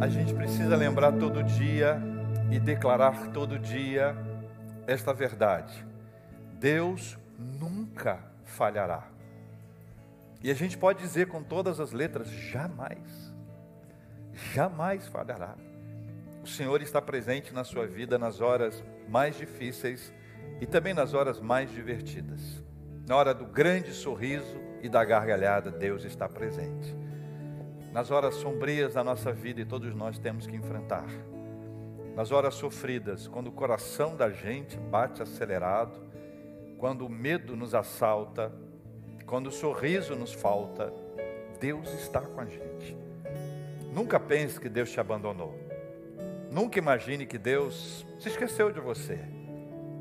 A gente precisa lembrar todo dia e declarar todo dia esta verdade. Deus nunca falhará. E a gente pode dizer com todas as letras: jamais, jamais falhará. O Senhor está presente na sua vida nas horas mais difíceis e também nas horas mais divertidas. Na hora do grande sorriso e da gargalhada, Deus está presente. Nas horas sombrias da nossa vida e todos nós temos que enfrentar. Nas horas sofridas, quando o coração da gente bate acelerado, quando o medo nos assalta, quando o sorriso nos falta, Deus está com a gente. Nunca pense que Deus te abandonou. Nunca imagine que Deus se esqueceu de você.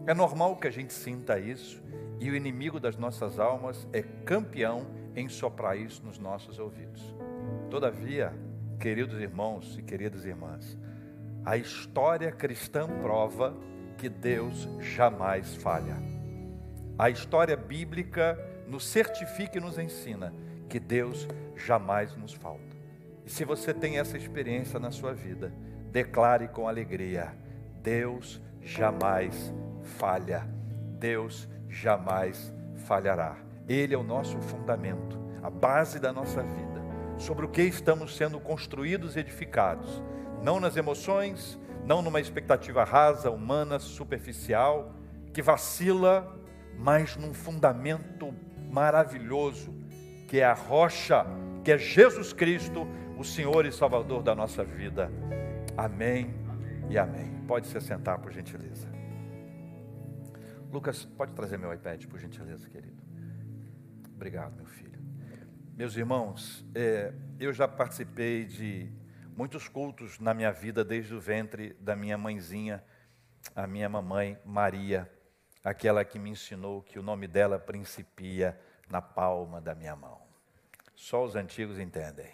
É normal que a gente sinta isso e o inimigo das nossas almas é campeão em soprar isso nos nossos ouvidos. Todavia, queridos irmãos e queridas irmãs, a história cristã prova que Deus jamais falha. A história bíblica nos certifica e nos ensina que Deus jamais nos falta. E se você tem essa experiência na sua vida, declare com alegria: Deus jamais falha. Deus jamais falhará. Ele é o nosso fundamento, a base da nossa vida, sobre o que estamos sendo construídos e edificados, não nas emoções, não numa expectativa rasa, humana, superficial, que vacila, mas num fundamento maravilhoso, que é a rocha, que é Jesus Cristo, o Senhor e Salvador da nossa vida. Amém e amém. Pode se sentar, por gentileza. Lucas, pode trazer meu iPad, por gentileza, querido. Obrigado, meu filho. Meus irmãos, é, eu já participei de muitos cultos na minha vida desde o ventre da minha mãezinha, a minha mamãe Maria, aquela que me ensinou que o nome dela principia na palma da minha mão. Só os antigos entendem.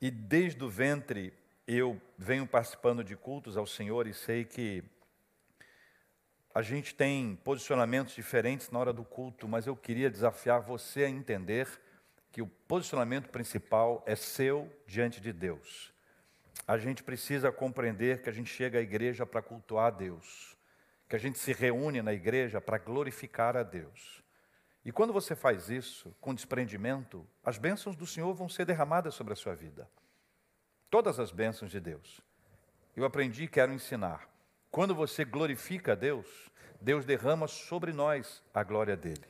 E desde o ventre eu venho participando de cultos ao Senhor e sei que a gente tem posicionamentos diferentes na hora do culto, mas eu queria desafiar você a entender que o posicionamento principal é seu diante de Deus. A gente precisa compreender que a gente chega à igreja para cultuar a Deus, que a gente se reúne na igreja para glorificar a Deus. E quando você faz isso com desprendimento, as bênçãos do Senhor vão ser derramadas sobre a sua vida. Todas as bênçãos de Deus. Eu aprendi e quero ensinar. Quando você glorifica a Deus, Deus derrama sobre nós a glória dele.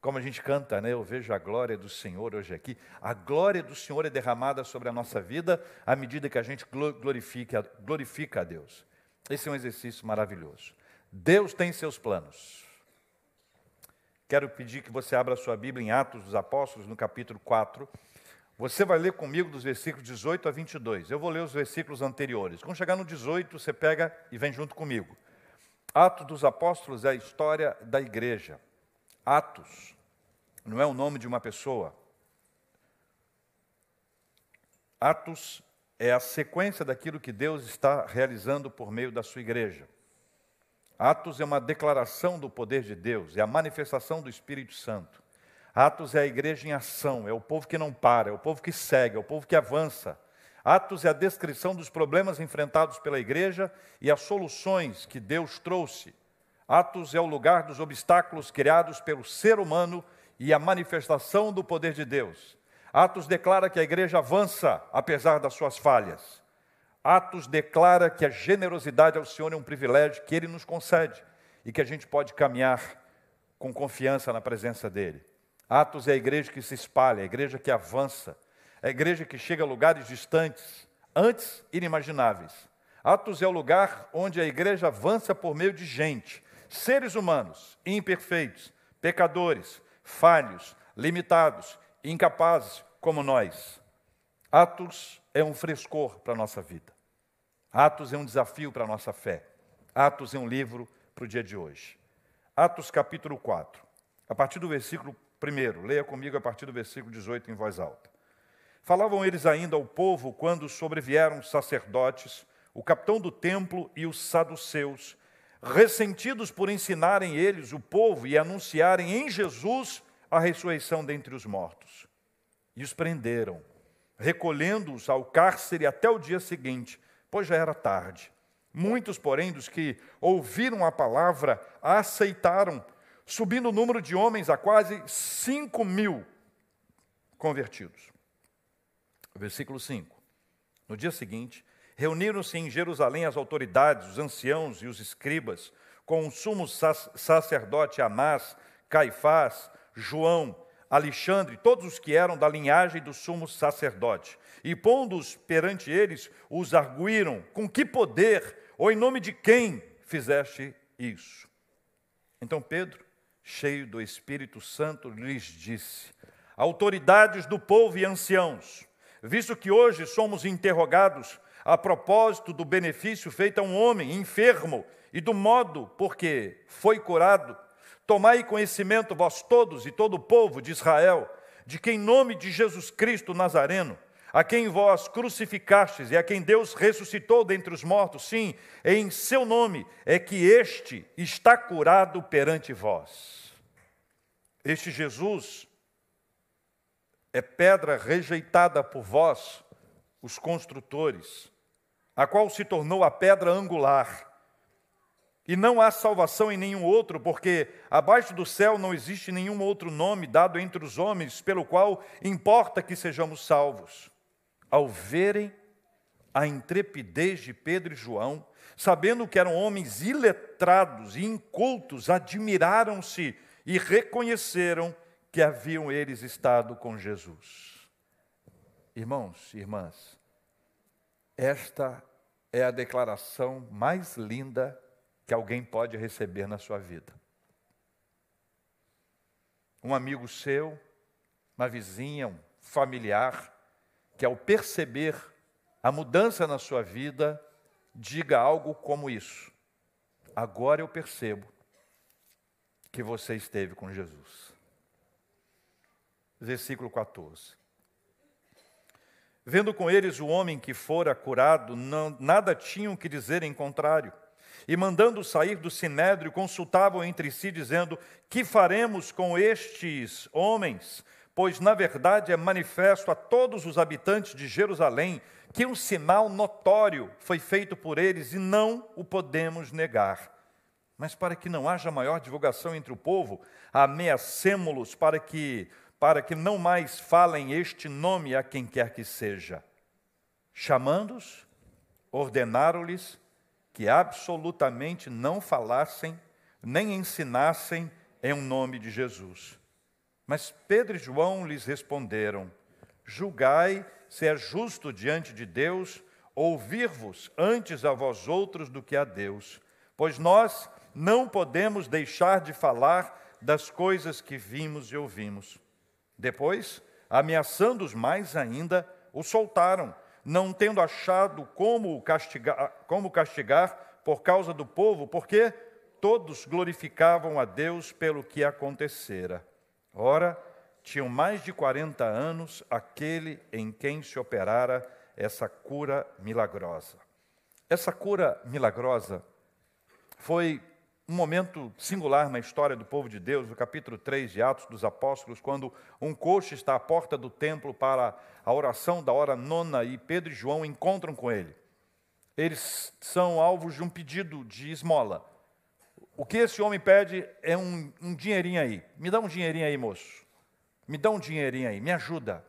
Como a gente canta, né? Eu vejo a glória do Senhor hoje aqui. A glória do Senhor é derramada sobre a nossa vida à medida que a gente glorifica, glorifica a Deus. Esse é um exercício maravilhoso. Deus tem seus planos. Quero pedir que você abra sua Bíblia em Atos dos Apóstolos, no capítulo 4. Você vai ler comigo dos versículos 18 a 22. Eu vou ler os versículos anteriores. Quando chegar no 18, você pega e vem junto comigo. Atos dos Apóstolos é a história da igreja. Atos não é o nome de uma pessoa. Atos é a sequência daquilo que Deus está realizando por meio da sua igreja. Atos é uma declaração do poder de Deus, é a manifestação do Espírito Santo. Atos é a igreja em ação, é o povo que não para, é o povo que segue, é o povo que avança. Atos é a descrição dos problemas enfrentados pela igreja e as soluções que Deus trouxe. Atos é o lugar dos obstáculos criados pelo ser humano e a manifestação do poder de Deus. Atos declara que a igreja avança apesar das suas falhas. Atos declara que a generosidade ao Senhor é um privilégio que Ele nos concede e que a gente pode caminhar com confiança na presença dEle. Atos é a igreja que se espalha, a igreja que avança, a igreja que chega a lugares distantes, antes inimagináveis. Atos é o lugar onde a igreja avança por meio de gente, seres humanos, imperfeitos, pecadores, falhos, limitados, incapazes como nós. Atos é um frescor para a nossa vida. Atos é um desafio para a nossa fé. Atos é um livro para o dia de hoje. Atos capítulo 4, a partir do versículo 1, leia comigo a partir do versículo 18 em voz alta. Falavam eles ainda ao povo quando sobrevieram os sacerdotes, o capitão do templo e os saduceus, ressentidos por ensinarem eles o povo e anunciarem em Jesus a ressurreição dentre os mortos. E os prenderam recolhendo-os ao cárcere até o dia seguinte, pois já era tarde. Muitos, porém, dos que ouviram a palavra, a aceitaram, subindo o número de homens a quase cinco mil convertidos. Versículo 5. No dia seguinte, reuniram-se em Jerusalém as autoridades, os anciãos e os escribas, com o sumo sacerdote Anás, Caifás, João, Alexandre, todos os que eram da linhagem do sumo sacerdote. E pondo-os perante eles, os arguíram: Com que poder ou em nome de quem fizeste isso? Então Pedro, cheio do Espírito Santo, lhes disse: Autoridades do povo e anciãos, visto que hoje somos interrogados a propósito do benefício feito a um homem enfermo e do modo por que foi curado, tomai conhecimento vós todos e todo o povo de Israel, de que em nome de Jesus Cristo Nazareno, a quem vós crucificastes e a quem Deus ressuscitou dentre os mortos, sim, em seu nome é que este está curado perante vós. Este Jesus é pedra rejeitada por vós, os construtores, a qual se tornou a pedra angular. E não há salvação em nenhum outro, porque abaixo do céu não existe nenhum outro nome dado entre os homens pelo qual importa que sejamos salvos ao verem a intrepidez de Pedro e João, sabendo que eram homens iletrados e incultos, admiraram-se e reconheceram que haviam eles estado com Jesus. Irmãos irmãs, esta é a declaração mais linda que alguém pode receber na sua vida. Um amigo seu, uma vizinha, um familiar, que ao perceber a mudança na sua vida, diga algo como isso: Agora eu percebo que você esteve com Jesus. Versículo 14. Vendo com eles o homem que fora curado, não, nada tinham que dizer em contrário. E mandando sair do sinédrio, consultavam entre si, dizendo: Que faremos com estes homens? Pois na verdade é manifesto a todos os habitantes de Jerusalém que um sinal notório foi feito por eles e não o podemos negar. Mas para que não haja maior divulgação entre o povo, ameacemo-los para que para que não mais falem este nome a quem quer que seja. Chamando-os, ordenaram-lhes que absolutamente não falassem nem ensinassem em um nome de Jesus. Mas Pedro e João lhes responderam: Julgai se é justo diante de Deus ouvir-vos antes a vós outros do que a Deus, pois nós não podemos deixar de falar das coisas que vimos e ouvimos. Depois, ameaçando-os mais ainda, o soltaram, não tendo achado como castigar, como castigar por causa do povo, porque todos glorificavam a Deus pelo que acontecera. Ora, tinham mais de 40 anos aquele em quem se operara essa cura milagrosa. Essa cura milagrosa foi um momento singular na história do povo de Deus, no capítulo 3 de Atos dos Apóstolos, quando um coxo está à porta do templo para a oração da hora nona e Pedro e João encontram com ele. Eles são alvos de um pedido de esmola. O que esse homem pede é um, um dinheirinho aí. Me dá um dinheirinho aí, moço. Me dá um dinheirinho aí, me ajuda.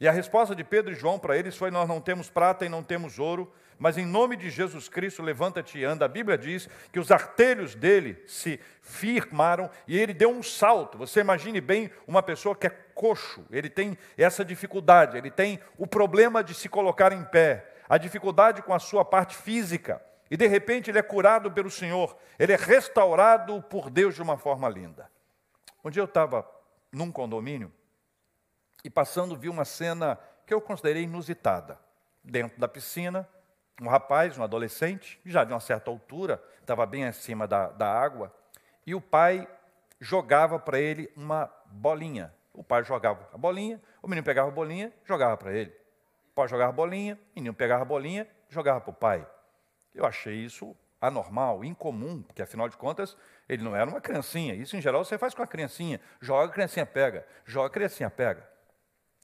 E a resposta de Pedro e João para eles foi: Nós não temos prata e não temos ouro, mas em nome de Jesus Cristo, levanta-te e anda. A Bíblia diz que os artelhos dele se firmaram e ele deu um salto. Você imagine bem uma pessoa que é coxo, ele tem essa dificuldade, ele tem o problema de se colocar em pé, a dificuldade com a sua parte física. E de repente ele é curado pelo Senhor, ele é restaurado por Deus de uma forma linda. Um dia eu estava num condomínio e passando vi uma cena que eu considerei inusitada. Dentro da piscina, um rapaz, um adolescente, já de uma certa altura, estava bem acima da, da água, e o pai jogava para ele uma bolinha. O pai jogava a bolinha, o menino pegava a bolinha, jogava para ele. O pai jogava a bolinha, o menino pegava a bolinha, jogava para o pai. Eu achei isso anormal, incomum, porque afinal de contas ele não era uma criancinha. Isso em geral você faz com a criancinha. Joga, a criancinha pega. Joga, a criancinha pega.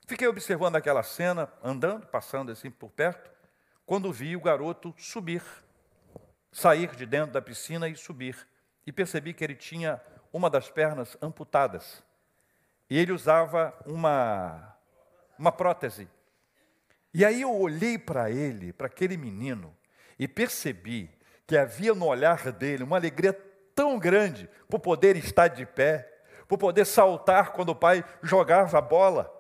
Fiquei observando aquela cena, andando, passando assim por perto, quando vi o garoto subir, sair de dentro da piscina e subir. E percebi que ele tinha uma das pernas amputadas. E ele usava uma, uma prótese. E aí eu olhei para ele, para aquele menino, e percebi que havia no olhar dele uma alegria tão grande por poder estar de pé, por poder saltar quando o pai jogava a bola.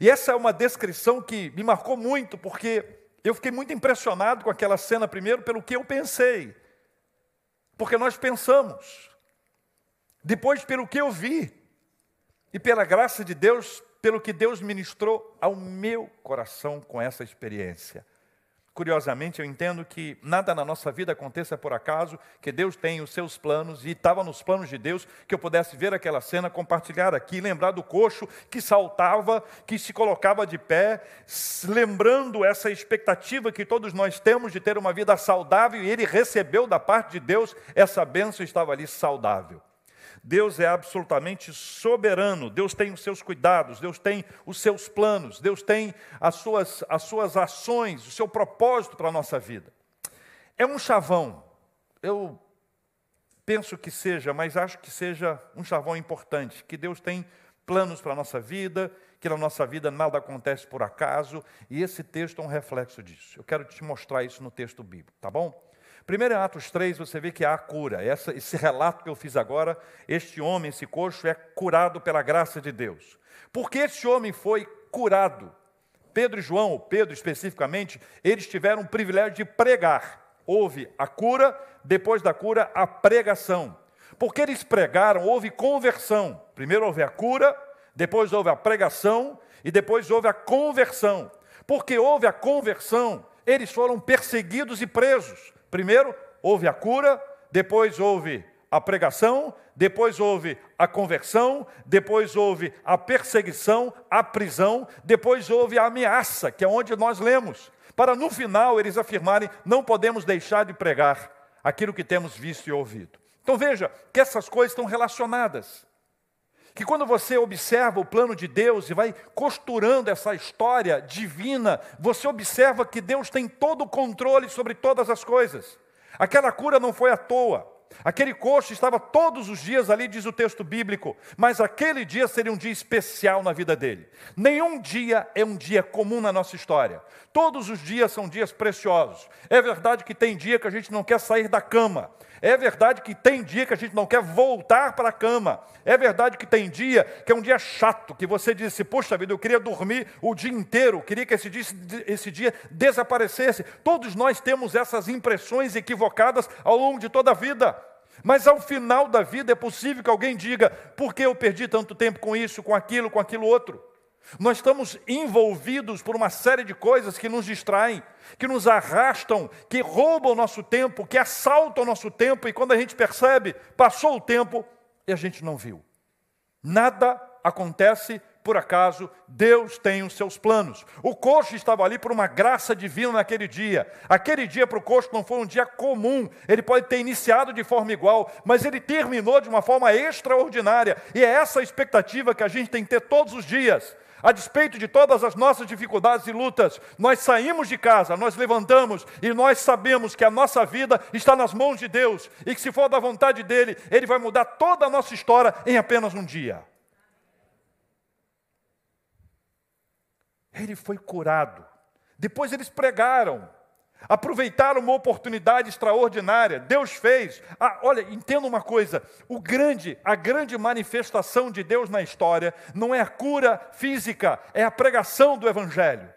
E essa é uma descrição que me marcou muito, porque eu fiquei muito impressionado com aquela cena, primeiro, pelo que eu pensei. Porque nós pensamos. Depois, pelo que eu vi. E pela graça de Deus, pelo que Deus ministrou ao meu coração com essa experiência. Curiosamente, eu entendo que nada na nossa vida aconteça por acaso, que Deus tem os seus planos e estava nos planos de Deus que eu pudesse ver aquela cena, compartilhar aqui, lembrar do coxo que saltava, que se colocava de pé, lembrando essa expectativa que todos nós temos de ter uma vida saudável e ele recebeu da parte de Deus essa bênção estava ali saudável. Deus é absolutamente soberano, Deus tem os seus cuidados, Deus tem os seus planos, Deus tem as suas, as suas ações, o seu propósito para a nossa vida. É um chavão, eu penso que seja, mas acho que seja um chavão importante, que Deus tem planos para a nossa vida, que na nossa vida nada acontece por acaso, e esse texto é um reflexo disso. Eu quero te mostrar isso no texto bíblico, tá bom? Primeiro em Atos 3, você vê que há a cura. Essa, esse relato que eu fiz agora, este homem, esse coxo, é curado pela graça de Deus. Porque esse homem foi curado. Pedro e João, Pedro especificamente, eles tiveram o privilégio de pregar. Houve a cura, depois da cura, a pregação. Porque eles pregaram, houve conversão. Primeiro houve a cura, depois houve a pregação e depois houve a conversão. Porque houve a conversão, eles foram perseguidos e presos. Primeiro houve a cura, depois houve a pregação, depois houve a conversão, depois houve a perseguição, a prisão, depois houve a ameaça, que é onde nós lemos, para no final eles afirmarem: não podemos deixar de pregar aquilo que temos visto e ouvido. Então veja que essas coisas estão relacionadas. Que quando você observa o plano de Deus e vai costurando essa história divina, você observa que Deus tem todo o controle sobre todas as coisas. Aquela cura não foi à toa. Aquele coxo estava todos os dias ali, diz o texto bíblico, mas aquele dia seria um dia especial na vida dele. Nenhum dia é um dia comum na nossa história. Todos os dias são dias preciosos. É verdade que tem dia que a gente não quer sair da cama. É verdade que tem dia que a gente não quer voltar para a cama. É verdade que tem dia que é um dia chato, que você diz assim, poxa vida, eu queria dormir o dia inteiro, queria que esse dia, esse dia desaparecesse. Todos nós temos essas impressões equivocadas ao longo de toda a vida. Mas ao final da vida é possível que alguém diga: por que eu perdi tanto tempo com isso, com aquilo, com aquilo outro? Nós estamos envolvidos por uma série de coisas que nos distraem, que nos arrastam, que roubam o nosso tempo, que assaltam o nosso tempo, e quando a gente percebe, passou o tempo e a gente não viu. Nada acontece por acaso, Deus tem os seus planos. O coxo estava ali por uma graça divina naquele dia. Aquele dia para o coxo não foi um dia comum. Ele pode ter iniciado de forma igual, mas ele terminou de uma forma extraordinária. E é essa a expectativa que a gente tem que ter todos os dias a despeito de todas as nossas dificuldades e lutas, nós saímos de casa, nós levantamos e nós sabemos que a nossa vida está nas mãos de Deus e que, se for da vontade dEle, Ele vai mudar toda a nossa história em apenas um dia. Ele foi curado. Depois eles pregaram. Aproveitaram uma oportunidade extraordinária. Deus fez. Ah, olha, entenda uma coisa: o grande, a grande manifestação de Deus na história não é a cura física, é a pregação do Evangelho.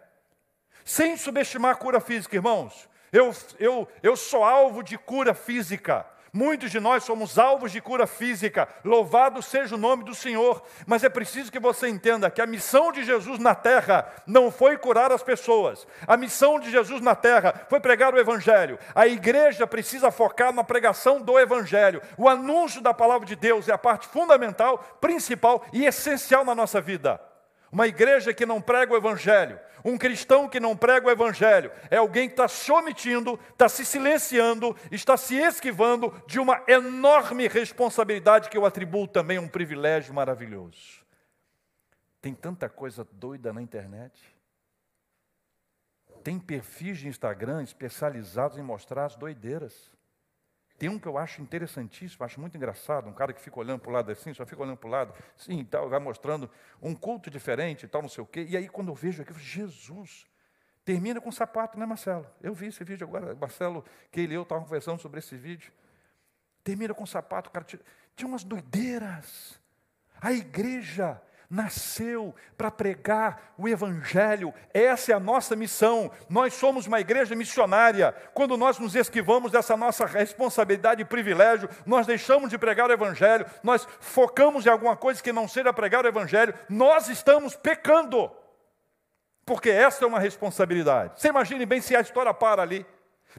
Sem subestimar a cura física, irmãos. Eu, eu, eu sou alvo de cura física. Muitos de nós somos alvos de cura física, louvado seja o nome do Senhor, mas é preciso que você entenda que a missão de Jesus na terra não foi curar as pessoas, a missão de Jesus na terra foi pregar o Evangelho. A igreja precisa focar na pregação do Evangelho. O anúncio da palavra de Deus é a parte fundamental, principal e essencial na nossa vida. Uma igreja que não prega o Evangelho, um cristão que não prega o Evangelho, é alguém que está se omitindo, está se silenciando, está se esquivando de uma enorme responsabilidade que eu atribuo também a um privilégio maravilhoso. Tem tanta coisa doida na internet. Tem perfis de Instagram especializados em mostrar as doideiras. Tem um que eu acho interessantíssimo, acho muito engraçado, um cara que fica olhando para o lado assim, só fica olhando para o lado, sim, tal, vai mostrando um culto diferente e tal, não sei o quê. E aí, quando eu vejo aqui, eu falo, Jesus, termina com sapato, né, Marcelo? Eu vi esse vídeo agora, Marcelo, que ele e eu estavam conversando sobre esse vídeo. Termina com sapato, cara, tinha umas doideiras. A igreja nasceu para pregar o Evangelho, essa é a nossa missão. Nós somos uma igreja missionária. Quando nós nos esquivamos dessa nossa responsabilidade e privilégio, nós deixamos de pregar o Evangelho, nós focamos em alguma coisa que não seja pregar o Evangelho, nós estamos pecando, porque essa é uma responsabilidade. Você imagine bem se a história para ali.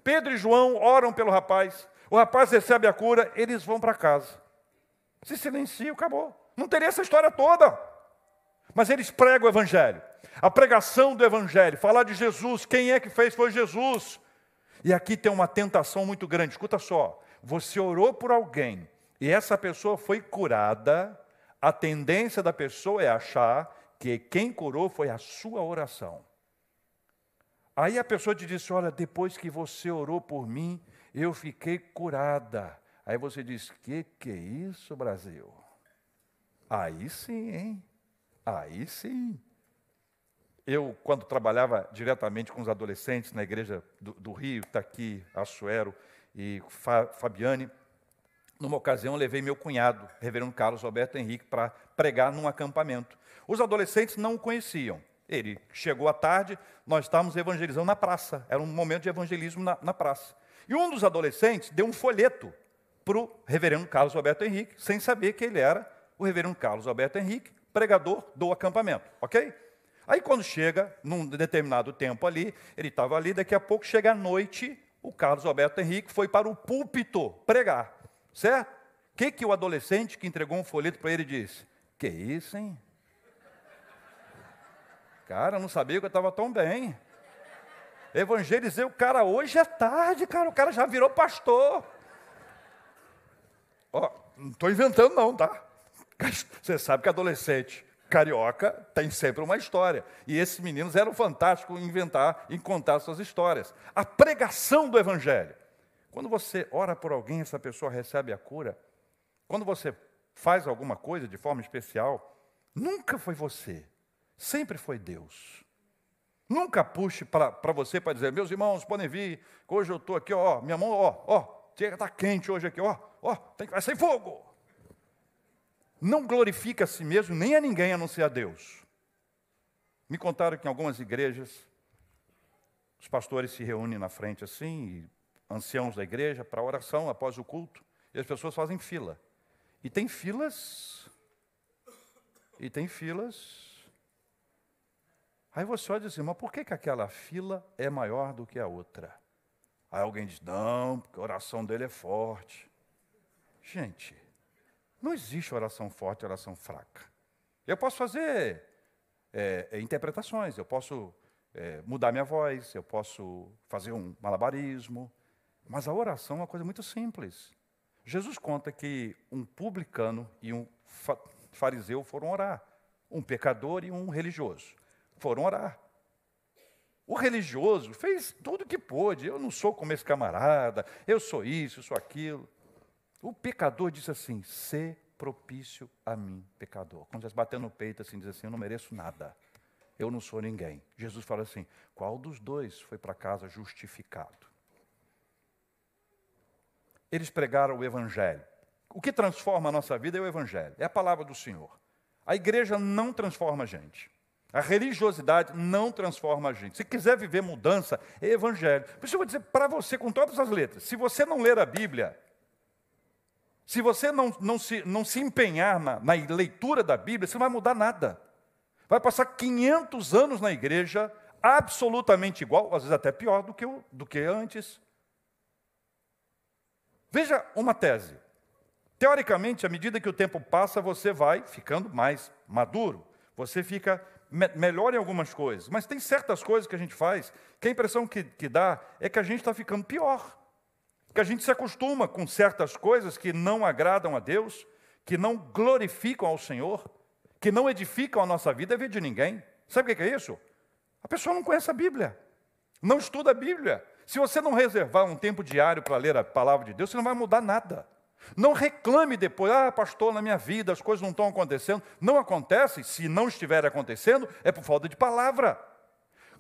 Pedro e João oram pelo rapaz, o rapaz recebe a cura, eles vão para casa. Se silenciam, acabou. Não teria essa história toda. Mas eles pregam o Evangelho. A pregação do Evangelho, falar de Jesus, quem é que fez foi Jesus. E aqui tem uma tentação muito grande. Escuta só: você orou por alguém e essa pessoa foi curada, a tendência da pessoa é achar que quem curou foi a sua oração. Aí a pessoa te disse: Olha, depois que você orou por mim, eu fiquei curada. Aí você diz: Que que é isso, Brasil? Aí sim, hein? Aí sim. Eu, quando trabalhava diretamente com os adolescentes na igreja do, do Rio, está aqui, Assuero e Fa, Fabiane, numa ocasião levei meu cunhado, reverendo Carlos Alberto Henrique, para pregar num acampamento. Os adolescentes não o conheciam. Ele chegou à tarde, nós estávamos evangelizando na praça. Era um momento de evangelismo na, na praça. E um dos adolescentes deu um folheto para o reverendo Carlos Alberto Henrique, sem saber que ele era o reverendo Carlos Alberto Henrique, pregador do acampamento, ok? Aí quando chega, num determinado tempo ali, ele estava ali, daqui a pouco chega a noite, o Carlos Alberto Henrique foi para o púlpito pregar, certo? O que, que o adolescente que entregou um folheto para ele disse? Que isso, hein? Cara, eu não sabia que eu estava tão bem. Evangelizei o cara hoje é tarde, cara. O cara já virou pastor. Ó, não estou inventando, não, tá? Você sabe que adolescente carioca tem sempre uma história. E esses meninos eram fantásticos em inventar, em contar suas histórias. A pregação do Evangelho. Quando você ora por alguém, essa pessoa recebe a cura. Quando você faz alguma coisa de forma especial, nunca foi você, sempre foi Deus. Nunca puxe para você para dizer, meus irmãos, podem vir, hoje eu estou aqui, ó, minha mão, ó, ó, está quente hoje aqui, ó, ó, tem, vai sair fogo não glorifica a si mesmo nem a ninguém a não ser a Deus. Me contaram que em algumas igrejas os pastores se reúnem na frente assim, anciãos da igreja, para oração após o culto, e as pessoas fazem fila. E tem filas, e tem filas. Aí você olha e diz assim, mas por que, que aquela fila é maior do que a outra? Aí alguém diz, não, porque a oração dele é forte. Gente, não existe oração forte e oração fraca. Eu posso fazer é, é, interpretações, eu posso é, mudar minha voz, eu posso fazer um malabarismo, mas a oração é uma coisa muito simples. Jesus conta que um publicano e um fariseu foram orar, um pecador e um religioso foram orar. O religioso fez tudo o que pôde. Eu não sou como esse camarada, eu sou isso, eu sou aquilo. O pecador disse assim: "Se propício a mim, pecador". Quando você bateu no peito assim, diz assim: "Eu não mereço nada. Eu não sou ninguém". Jesus fala assim: "Qual dos dois foi para casa justificado?" Eles pregaram o evangelho. O que transforma a nossa vida é o evangelho, é a palavra do Senhor. A igreja não transforma a gente. A religiosidade não transforma a gente. Se quiser viver mudança, é evangelho. Por isso eu vou dizer para você com todas as letras: se você não ler a Bíblia, se você não, não, se, não se empenhar na, na leitura da Bíblia, você não vai mudar nada. Vai passar 500 anos na igreja, absolutamente igual, às vezes até pior do que, do que antes. Veja uma tese. Teoricamente, à medida que o tempo passa, você vai ficando mais maduro, você fica me melhor em algumas coisas, mas tem certas coisas que a gente faz que a impressão que, que dá é que a gente está ficando pior que a gente se acostuma com certas coisas que não agradam a Deus, que não glorificam ao Senhor, que não edificam a nossa vida é ver de ninguém. Sabe o que é isso? A pessoa não conhece a Bíblia, não estuda a Bíblia. Se você não reservar um tempo diário para ler a palavra de Deus, você não vai mudar nada. Não reclame depois, ah, pastor, na minha vida as coisas não estão acontecendo. Não acontece, se não estiver acontecendo, é por falta de palavra.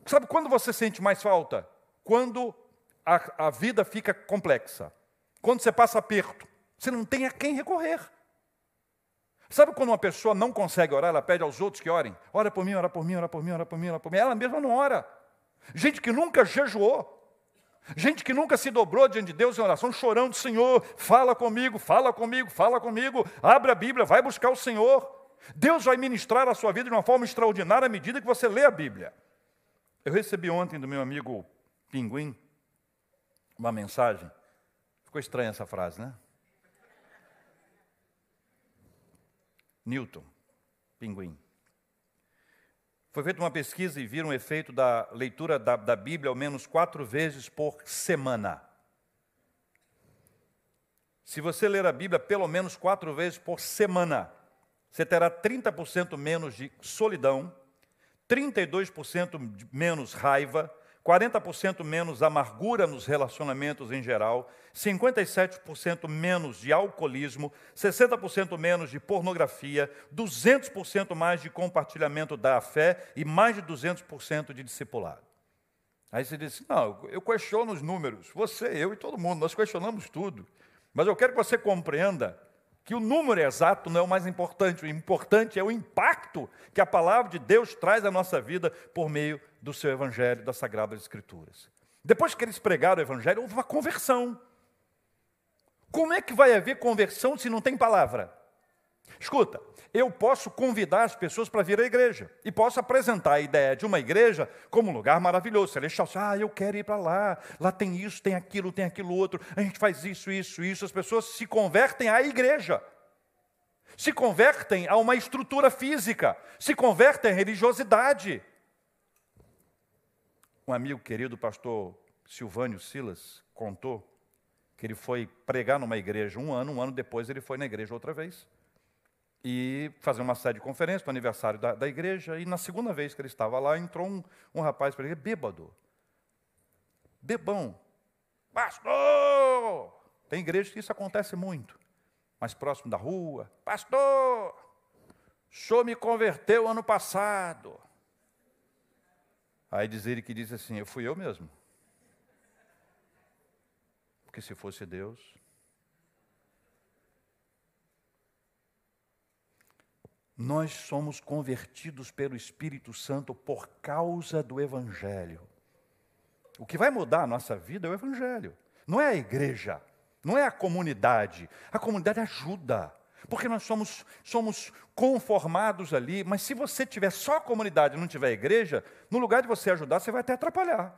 Sabe quando você sente mais falta? Quando a, a vida fica complexa. Quando você passa aperto. Você não tem a quem recorrer. Sabe quando uma pessoa não consegue orar, ela pede aos outros que orem? Ora por mim, ora por mim, ora por mim, ora por mim, ora por mim. Ela mesma não ora. Gente que nunca jejuou. Gente que nunca se dobrou diante de Deus em oração, chorando, Senhor, fala comigo, fala comigo, fala comigo, abre a Bíblia, vai buscar o Senhor. Deus vai ministrar a sua vida de uma forma extraordinária à medida que você lê a Bíblia. Eu recebi ontem do meu amigo Pinguim uma mensagem. Ficou estranha essa frase, né? Newton, pinguim. Foi feita uma pesquisa e viram o efeito da leitura da, da Bíblia ao menos quatro vezes por semana. Se você ler a Bíblia pelo menos quatro vezes por semana, você terá 30% menos de solidão, 32% menos raiva, 40% menos amargura nos relacionamentos em geral, 57% menos de alcoolismo, 60% menos de pornografia, 200% mais de compartilhamento da fé e mais de 200% de discipulado. Aí você diz: Não, eu questiono os números. Você, eu e todo mundo, nós questionamos tudo. Mas eu quero que você compreenda que o número exato não é o mais importante, o importante é o impacto que a palavra de Deus traz à nossa vida por meio do seu evangelho, das sagradas escrituras. Depois que eles pregaram o evangelho, houve uma conversão. Como é que vai haver conversão se não tem palavra? Escuta, eu posso convidar as pessoas para vir à igreja e posso apresentar a ideia de uma igreja como um lugar maravilhoso, celestial. Ah, eu quero ir para lá, lá tem isso, tem aquilo, tem aquilo outro, a gente faz isso, isso, isso. As pessoas se convertem à igreja, se convertem a uma estrutura física, se convertem à religiosidade. Um amigo querido, o pastor Silvânio Silas, contou que ele foi pregar numa igreja um ano, um ano depois ele foi na igreja outra vez e fazer uma série de conferências para o aniversário da, da, igreja. E na segunda vez que ele estava lá, entrou um, um rapaz para ele, bêbado, bebão, pastor! Tem igreja que isso acontece muito, mais próximo da rua, pastor, o senhor me converteu ano passado. Aí diz ele que diz assim: Eu fui eu mesmo. Porque se fosse Deus, Nós somos convertidos pelo Espírito Santo por causa do Evangelho. O que vai mudar a nossa vida é o Evangelho, não é a igreja, não é a comunidade. A comunidade ajuda, porque nós somos, somos conformados ali, mas se você tiver só a comunidade e não tiver igreja, no lugar de você ajudar, você vai até atrapalhar.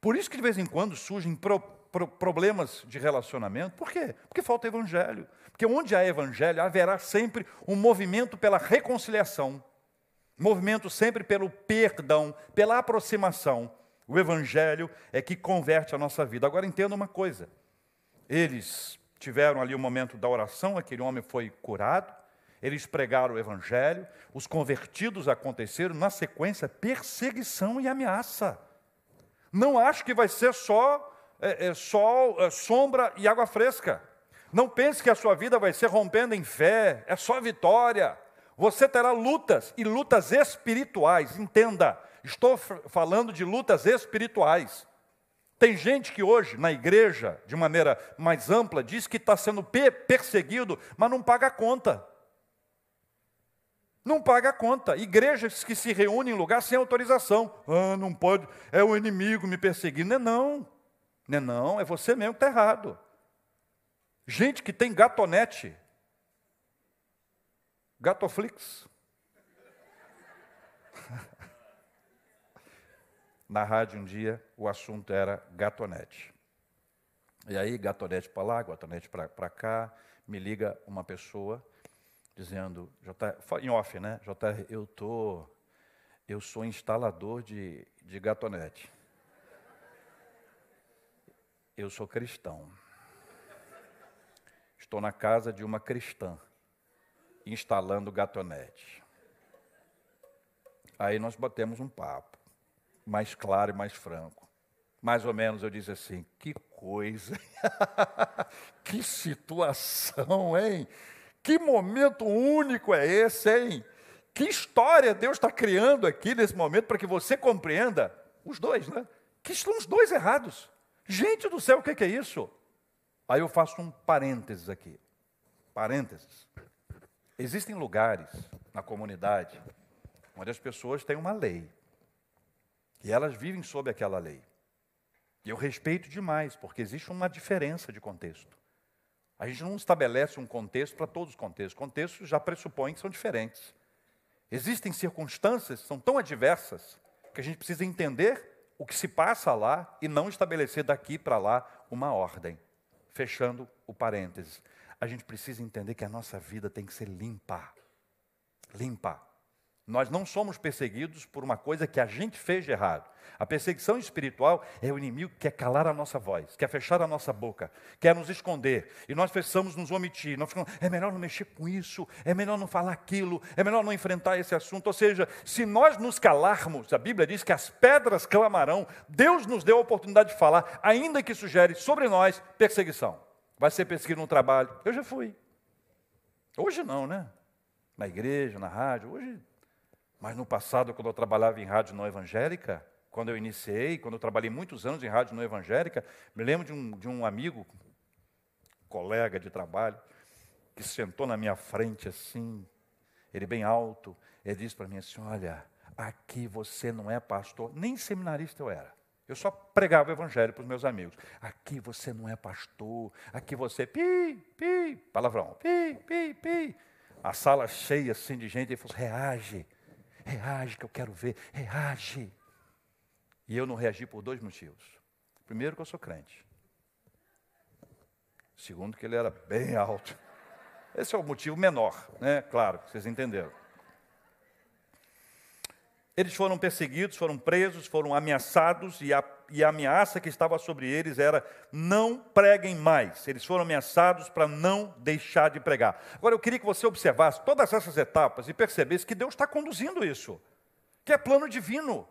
Por isso que de vez em quando surgem pro, pro, problemas de relacionamento. Por quê? Porque falta evangelho. Porque onde há evangelho, haverá sempre um movimento pela reconciliação, movimento sempre pelo perdão, pela aproximação. O evangelho é que converte a nossa vida. Agora entenda uma coisa: eles tiveram ali o momento da oração, aquele homem foi curado, eles pregaram o evangelho, os convertidos aconteceram, na sequência, perseguição e ameaça. Não acho que vai ser só é, é, sol, é, sombra e água fresca. Não pense que a sua vida vai ser rompendo em fé, é só vitória. Você terá lutas e lutas espirituais, entenda, estou falando de lutas espirituais. Tem gente que hoje, na igreja, de maneira mais ampla, diz que está sendo perseguido, mas não paga a conta. Não paga a conta. Igrejas que se reúnem em lugar sem autorização. Ah, não pode, é o inimigo me perseguindo. Não é não. Não é não, é você mesmo que está errado. Gente que tem gatonete. Gatoflix. Na rádio um dia o assunto era gatonete. E aí, gatonete para lá, gatonete para cá, me liga uma pessoa dizendo, em off, né? JR, eu tô, eu sou instalador de, de gatonete. Eu sou cristão. Estou na casa de uma cristã. instalando gatonete. Aí nós batemos um papo, mais claro e mais franco. Mais ou menos eu disse assim: que coisa, que situação, hein? Que momento único é esse, hein? Que história Deus está criando aqui nesse momento para que você compreenda os dois, né? Que estão os dois errados. Gente do céu, o que é isso? Aí eu faço um parênteses aqui. Parênteses. Existem lugares na comunidade onde as pessoas têm uma lei. E elas vivem sob aquela lei. E eu respeito demais, porque existe uma diferença de contexto. A gente não estabelece um contexto para todos os contextos. Contextos já pressupõem que são diferentes. Existem circunstâncias que são tão adversas que a gente precisa entender o que se passa lá e não estabelecer daqui para lá uma ordem. Fechando o parênteses. A gente precisa entender que a nossa vida tem que ser limpa. Limpa. Nós não somos perseguidos por uma coisa que a gente fez de errado. A perseguição espiritual é o inimigo que quer calar a nossa voz, quer fechar a nossa boca, quer nos esconder. E nós precisamos nos omitir. Nós ficamos, é melhor não mexer com isso, é melhor não falar aquilo, é melhor não enfrentar esse assunto. Ou seja, se nós nos calarmos, a Bíblia diz que as pedras clamarão, Deus nos deu a oportunidade de falar, ainda que sugere sobre nós perseguição. Vai ser perseguido no trabalho. Eu já fui. Hoje não, né? Na igreja, na rádio. Hoje mas no passado, quando eu trabalhava em rádio não evangélica, quando eu iniciei, quando eu trabalhei muitos anos em rádio não evangélica, me lembro de um, de um amigo, colega de trabalho, que sentou na minha frente assim, ele bem alto, ele disse para mim assim: Olha, aqui você não é pastor, nem seminarista eu era. Eu só pregava o evangelho para os meus amigos. Aqui você não é pastor, aqui você pi, pi, palavrão, pi, pi, pi. A sala cheia assim de gente, ele falou: reage, reage que eu quero ver, reage. E eu não reagi por dois motivos. Primeiro, que eu sou crente. Segundo, que ele era bem alto. Esse é o motivo menor, né? Claro, vocês entenderam. Eles foram perseguidos, foram presos, foram ameaçados, e a, e a ameaça que estava sobre eles era: não preguem mais. Eles foram ameaçados para não deixar de pregar. Agora, eu queria que você observasse todas essas etapas e percebesse que Deus está conduzindo isso, que é plano divino.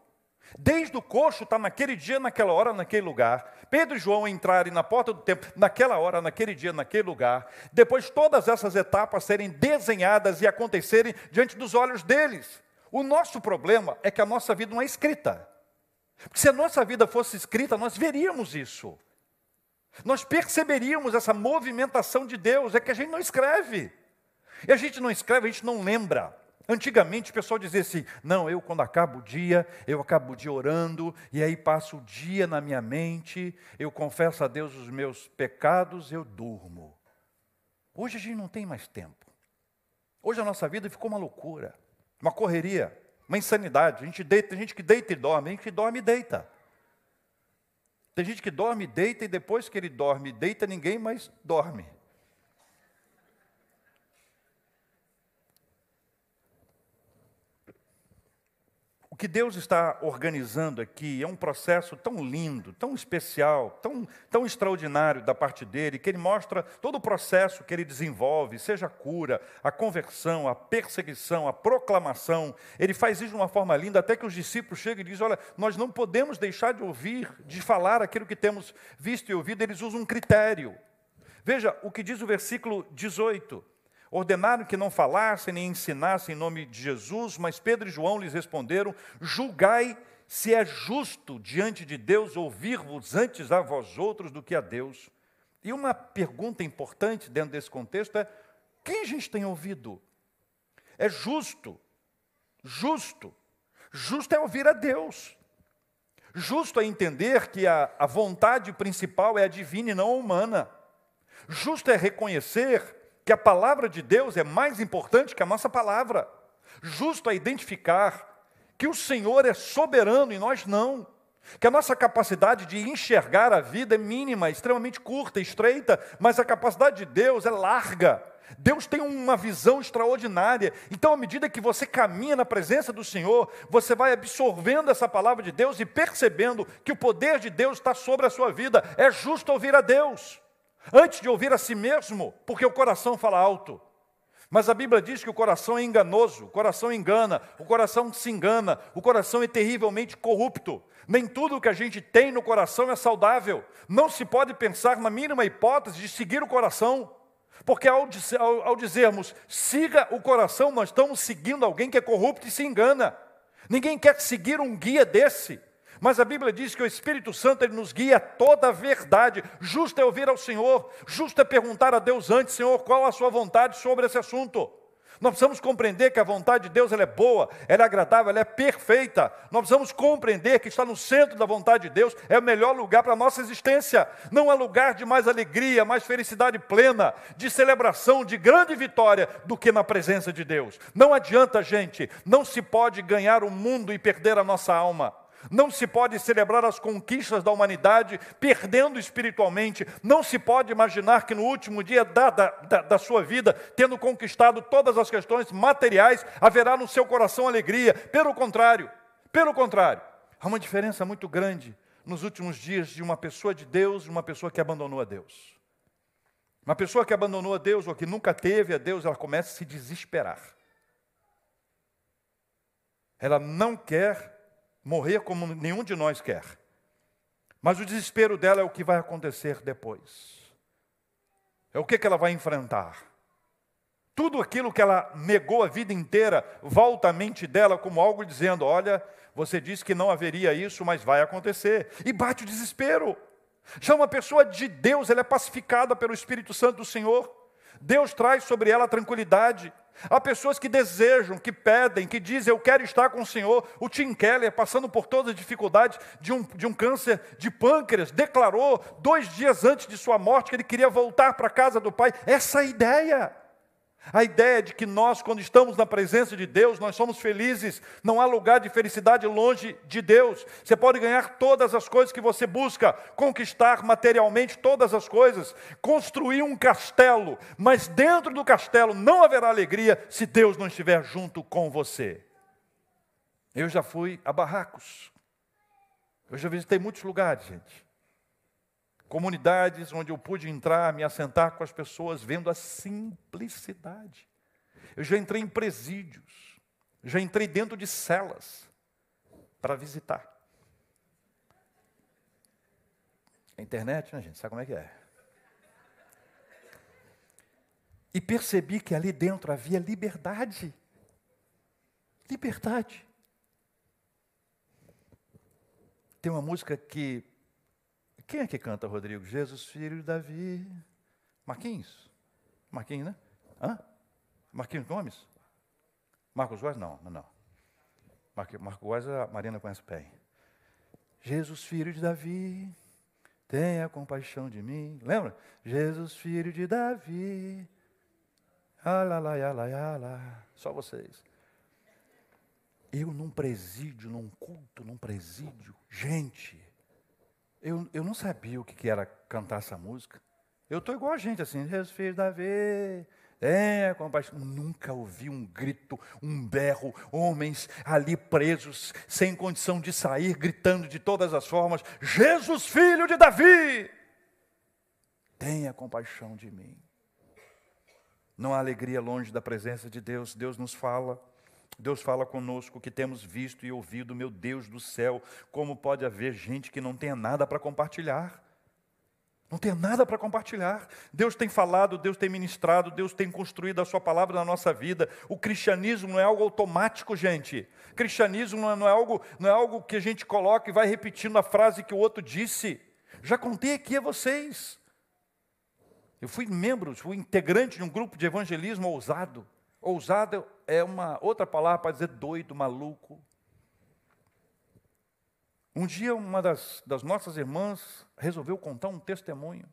Desde o coxo está naquele dia, naquela hora, naquele lugar. Pedro e João entrarem na porta do templo, naquela hora, naquele dia, naquele lugar. Depois, todas essas etapas serem desenhadas e acontecerem diante dos olhos deles. O nosso problema é que a nossa vida não é escrita. Porque se a nossa vida fosse escrita, nós veríamos isso. Nós perceberíamos essa movimentação de Deus, é que a gente não escreve. E a gente não escreve, a gente não lembra. Antigamente o pessoal dizia assim: não, eu quando acabo o dia, eu acabo o dia orando, e aí passo o dia na minha mente, eu confesso a Deus os meus pecados, eu durmo. Hoje a gente não tem mais tempo. Hoje a nossa vida ficou uma loucura uma correria, uma insanidade. A gente deita, tem gente que deita e dorme, tem gente que dorme e deita. Tem gente que dorme e deita e depois que ele dorme e deita, ninguém mais dorme. O que Deus está organizando aqui é um processo tão lindo, tão especial, tão, tão extraordinário da parte dele, que ele mostra todo o processo que ele desenvolve, seja a cura, a conversão, a perseguição, a proclamação. Ele faz isso de uma forma linda, até que os discípulos chegam e dizem: Olha, nós não podemos deixar de ouvir, de falar aquilo que temos visto e ouvido. Eles usam um critério. Veja o que diz o versículo 18. Ordenaram que não falassem nem ensinassem em nome de Jesus, mas Pedro e João lhes responderam: Julgai se é justo diante de Deus ouvir-vos antes a vós outros do que a Deus. E uma pergunta importante dentro desse contexto é: quem a gente tem ouvido? É justo, justo, justo é ouvir a Deus. Justo é entender que a, a vontade principal é a divina e não a humana. Justo é reconhecer que a palavra de Deus é mais importante que a nossa palavra. Justo é identificar que o Senhor é soberano e nós não. Que a nossa capacidade de enxergar a vida é mínima, extremamente curta, estreita, mas a capacidade de Deus é larga. Deus tem uma visão extraordinária. Então, à medida que você caminha na presença do Senhor, você vai absorvendo essa palavra de Deus e percebendo que o poder de Deus está sobre a sua vida. É justo ouvir a Deus antes de ouvir a si mesmo, porque o coração fala alto. Mas a Bíblia diz que o coração é enganoso, o coração engana, o coração se engana, o coração é terrivelmente corrupto. Nem tudo que a gente tem no coração é saudável. Não se pode pensar na mínima hipótese de seguir o coração. Porque ao, ao, ao dizermos siga o coração, nós estamos seguindo alguém que é corrupto e se engana. Ninguém quer seguir um guia desse. Mas a Bíblia diz que o Espírito Santo ele nos guia a toda a verdade. Justo é ouvir ao Senhor, justo é perguntar a Deus antes, Senhor, qual a sua vontade sobre esse assunto. Nós precisamos compreender que a vontade de Deus ela é boa, ela é agradável, ela é perfeita. Nós precisamos compreender que estar no centro da vontade de Deus é o melhor lugar para a nossa existência. Não há lugar de mais alegria, mais felicidade plena, de celebração, de grande vitória do que na presença de Deus. Não adianta, gente, não se pode ganhar o mundo e perder a nossa alma. Não se pode celebrar as conquistas da humanidade perdendo espiritualmente. Não se pode imaginar que no último dia da, da, da, sua vida, tendo conquistado todas as questões materiais, haverá no seu coração alegria. Pelo contrário, pelo contrário, há uma diferença muito grande nos últimos dias de uma pessoa de Deus e uma pessoa que abandonou a Deus. Uma pessoa que abandonou a Deus ou que nunca teve a Deus, ela começa a se desesperar. Ela não quer morrer como nenhum de nós quer. Mas o desespero dela é o que vai acontecer depois. É o que, que ela vai enfrentar. Tudo aquilo que ela negou a vida inteira volta à mente dela como algo dizendo: Olha, você disse que não haveria isso, mas vai acontecer. E bate o desespero. Já uma pessoa de Deus, ela é pacificada pelo Espírito Santo do Senhor. Deus traz sobre ela tranquilidade. Há pessoas que desejam, que pedem, que dizem: Eu quero estar com o Senhor. O Tim Keller, passando por todas as dificuldades de um, de um câncer de pâncreas, declarou, dois dias antes de sua morte, que ele queria voltar para a casa do Pai. Essa é ideia. A ideia de que nós, quando estamos na presença de Deus, nós somos felizes, não há lugar de felicidade longe de Deus. Você pode ganhar todas as coisas que você busca, conquistar materialmente todas as coisas, construir um castelo, mas dentro do castelo não haverá alegria se Deus não estiver junto com você. Eu já fui a barracos, eu já visitei muitos lugares, gente comunidades onde eu pude entrar, me assentar com as pessoas, vendo a simplicidade. Eu já entrei em presídios, já entrei dentro de celas para visitar. A internet, né, gente? Sabe como é que é? E percebi que ali dentro havia liberdade. Liberdade. Tem uma música que quem é que canta, Rodrigo? Jesus, filho de Davi. Marquinhos? Marquinhos, né? Hã? Marquinhos Gomes? Marcos Góes? Não, não, não. Marcos Góes a Marina conhece bem. Jesus, filho de Davi, tenha compaixão de mim. Lembra? Jesus, filho de Davi. Alala, alala, alala. Só vocês. Eu num presídio, num culto, num presídio. Gente, eu, eu não sabia o que era cantar essa música. Eu estou igual a gente, assim, Jesus filho da Davi, é, compaixão. Nunca ouvi um grito, um berro, homens ali presos, sem condição de sair, gritando de todas as formas: Jesus, filho de Davi, tenha compaixão de mim. Não há alegria longe da presença de Deus, Deus nos fala. Deus fala conosco que temos visto e ouvido, meu Deus do céu, como pode haver gente que não tenha nada para compartilhar? Não tem nada para compartilhar. Deus tem falado, Deus tem ministrado, Deus tem construído a sua palavra na nossa vida. O cristianismo não é algo automático, gente. Cristianismo não é, não é, algo, não é algo que a gente coloca e vai repetindo a frase que o outro disse. Já contei aqui a vocês. Eu fui membro, fui integrante de um grupo de evangelismo ousado. Ousado é uma outra palavra para dizer doido, maluco. Um dia, uma das, das nossas irmãs resolveu contar um testemunho.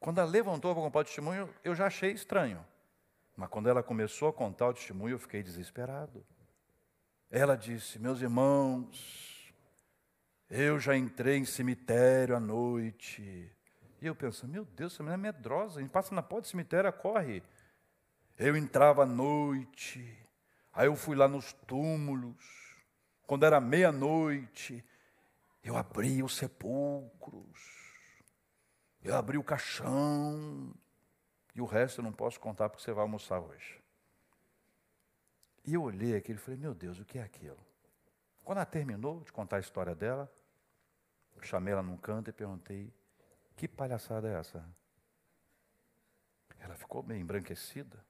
Quando ela levantou para contar o testemunho, eu já achei estranho. Mas quando ela começou a contar o testemunho, eu fiquei desesperado. Ela disse: Meus irmãos, eu já entrei em cemitério à noite. E eu penso: Meu Deus, essa menina é medrosa. A gente passa na porta do cemitério, corre. Eu entrava à noite, aí eu fui lá nos túmulos, quando era meia-noite, eu abri os sepulcros, eu abri o caixão, E o resto eu não posso contar porque você vai almoçar hoje. E eu olhei aquilo e falei, meu Deus, o que é aquilo? Quando ela terminou de contar a história dela, chamei ela num canto e perguntei, que palhaçada é essa? Ela ficou meio embranquecida.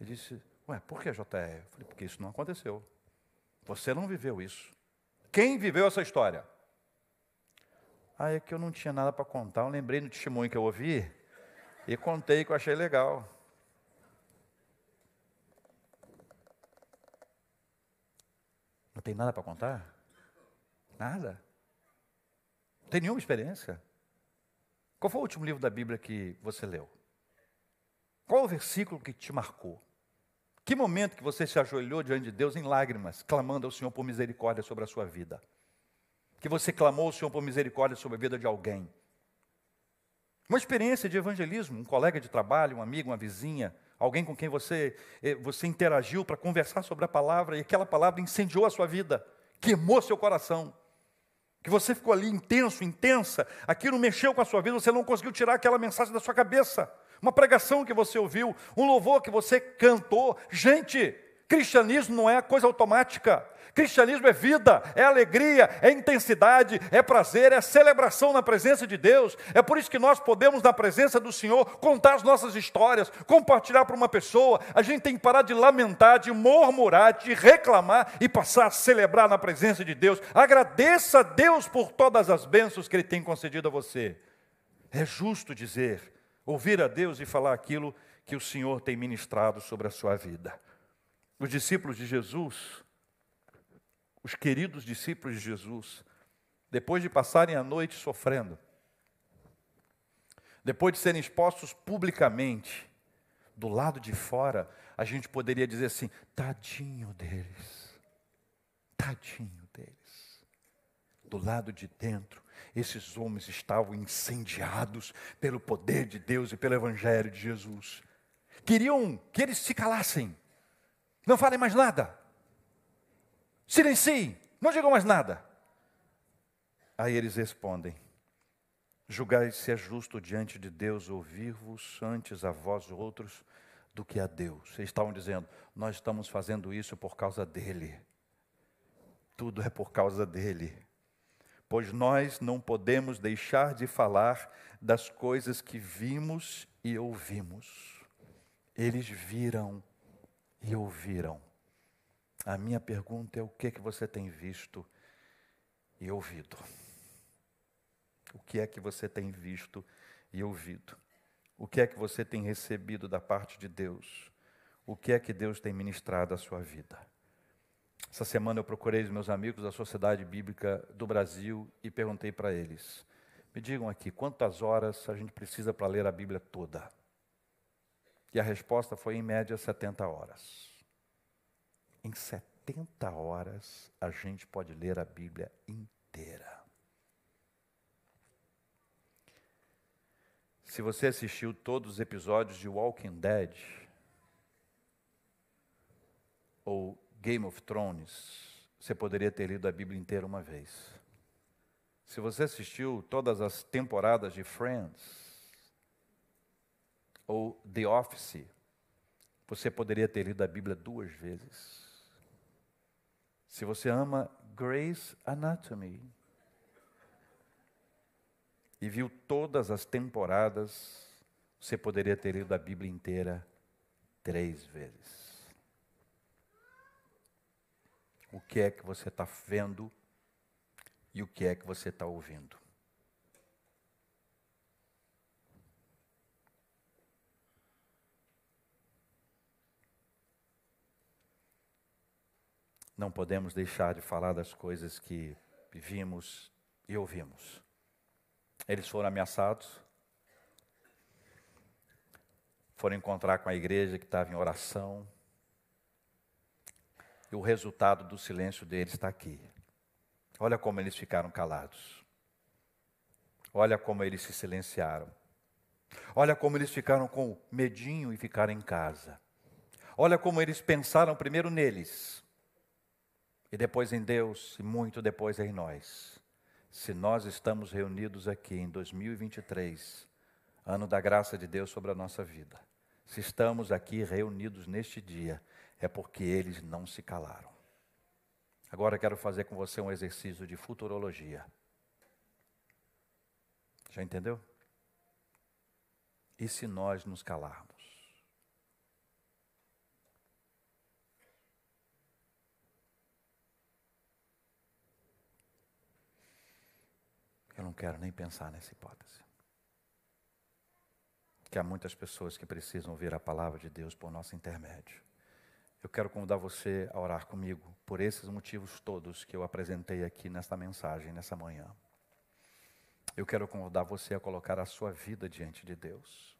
E disse, ué, por que JR? Eu falei, porque isso não aconteceu. Você não viveu isso. Quem viveu essa história? Ah, é que eu não tinha nada para contar. Eu lembrei do testemunho que eu ouvi e contei que eu achei legal. Não tem nada para contar? Nada? Não tem nenhuma experiência? Qual foi o último livro da Bíblia que você leu? Qual o versículo que te marcou? Que momento que você se ajoelhou diante de Deus em lágrimas, clamando ao Senhor por misericórdia sobre a sua vida? Que você clamou ao Senhor por misericórdia sobre a vida de alguém? Uma experiência de evangelismo, um colega de trabalho, um amigo, uma vizinha, alguém com quem você, eh, você interagiu para conversar sobre a palavra e aquela palavra incendiou a sua vida, queimou seu coração. Que você ficou ali intenso, intensa, aquilo mexeu com a sua vida, você não conseguiu tirar aquela mensagem da sua cabeça uma pregação que você ouviu, um louvor que você cantou. Gente, cristianismo não é coisa automática. Cristianismo é vida, é alegria, é intensidade, é prazer, é celebração na presença de Deus. É por isso que nós podemos, na presença do Senhor, contar as nossas histórias, compartilhar para uma pessoa. A gente tem que parar de lamentar, de murmurar, de reclamar e passar a celebrar na presença de Deus. Agradeça a Deus por todas as bênçãos que Ele tem concedido a você. É justo dizer ouvir a Deus e falar aquilo que o Senhor tem ministrado sobre a sua vida. Os discípulos de Jesus, os queridos discípulos de Jesus, depois de passarem a noite sofrendo, depois de serem expostos publicamente, do lado de fora, a gente poderia dizer assim: tadinho deles, tadinho deles. Do lado de dentro, esses homens estavam incendiados pelo poder de Deus e pelo Evangelho de Jesus. Queriam que eles se calassem, não falem mais nada, silenciem, não digam mais nada. Aí eles respondem: Julgai se é justo diante de Deus ouvir-vos antes a vós outros do que a Deus. Eles estavam dizendo: Nós estamos fazendo isso por causa dele. Tudo é por causa dele pois nós não podemos deixar de falar das coisas que vimos e ouvimos. Eles viram e ouviram. A minha pergunta é: o que é que você tem visto e ouvido? O que é que você tem visto e ouvido? O que é que você tem recebido da parte de Deus? O que é que Deus tem ministrado à sua vida? Essa semana eu procurei os meus amigos da Sociedade Bíblica do Brasil e perguntei para eles: me digam aqui, quantas horas a gente precisa para ler a Bíblia toda? E a resposta foi, em média, 70 horas. Em 70 horas, a gente pode ler a Bíblia inteira. Se você assistiu todos os episódios de Walking Dead, ou Game of Thrones, você poderia ter lido a Bíblia inteira uma vez. Se você assistiu todas as temporadas de Friends ou The Office, você poderia ter lido a Bíblia duas vezes. Se você ama Grey's Anatomy e viu todas as temporadas, você poderia ter lido a Bíblia inteira três vezes. O que é que você está vendo e o que é que você está ouvindo. Não podemos deixar de falar das coisas que vimos e ouvimos. Eles foram ameaçados, foram encontrar com a igreja que estava em oração, e o resultado do silêncio deles está aqui. Olha como eles ficaram calados. Olha como eles se silenciaram. Olha como eles ficaram com medinho e ficaram em casa. Olha como eles pensaram primeiro neles, e depois em Deus, e muito depois em nós. Se nós estamos reunidos aqui em 2023, ano da graça de Deus sobre a nossa vida. Se estamos aqui reunidos neste dia, é porque eles não se calaram. Agora quero fazer com você um exercício de futurologia. Já entendeu? E se nós nos calarmos? Eu não quero nem pensar nessa hipótese. Que há muitas pessoas que precisam ouvir a palavra de Deus por nosso intermédio. Eu quero convidar você a orar comigo por esses motivos todos que eu apresentei aqui nesta mensagem, nessa manhã. Eu quero convidar você a colocar a sua vida diante de Deus.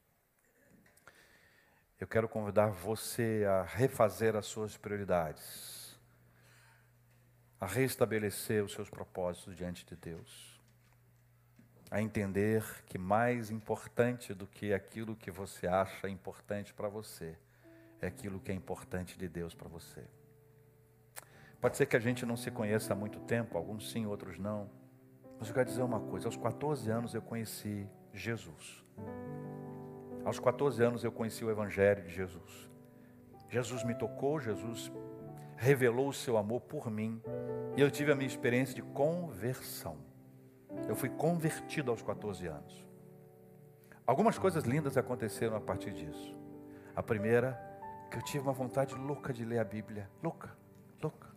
Eu quero convidar você a refazer as suas prioridades, a restabelecer os seus propósitos diante de Deus a entender que mais importante do que aquilo que você acha importante para você, é aquilo que é importante de Deus para você. Pode ser que a gente não se conheça há muito tempo, alguns sim, outros não. Mas eu quero dizer uma coisa: aos 14 anos eu conheci Jesus. Aos 14 anos eu conheci o Evangelho de Jesus. Jesus me tocou, Jesus revelou o seu amor por mim, e eu tive a minha experiência de conversão. Eu fui convertido aos 14 anos. Algumas coisas lindas aconteceram a partir disso. A primeira, que eu tive uma vontade louca de ler a Bíblia. Louca, louca.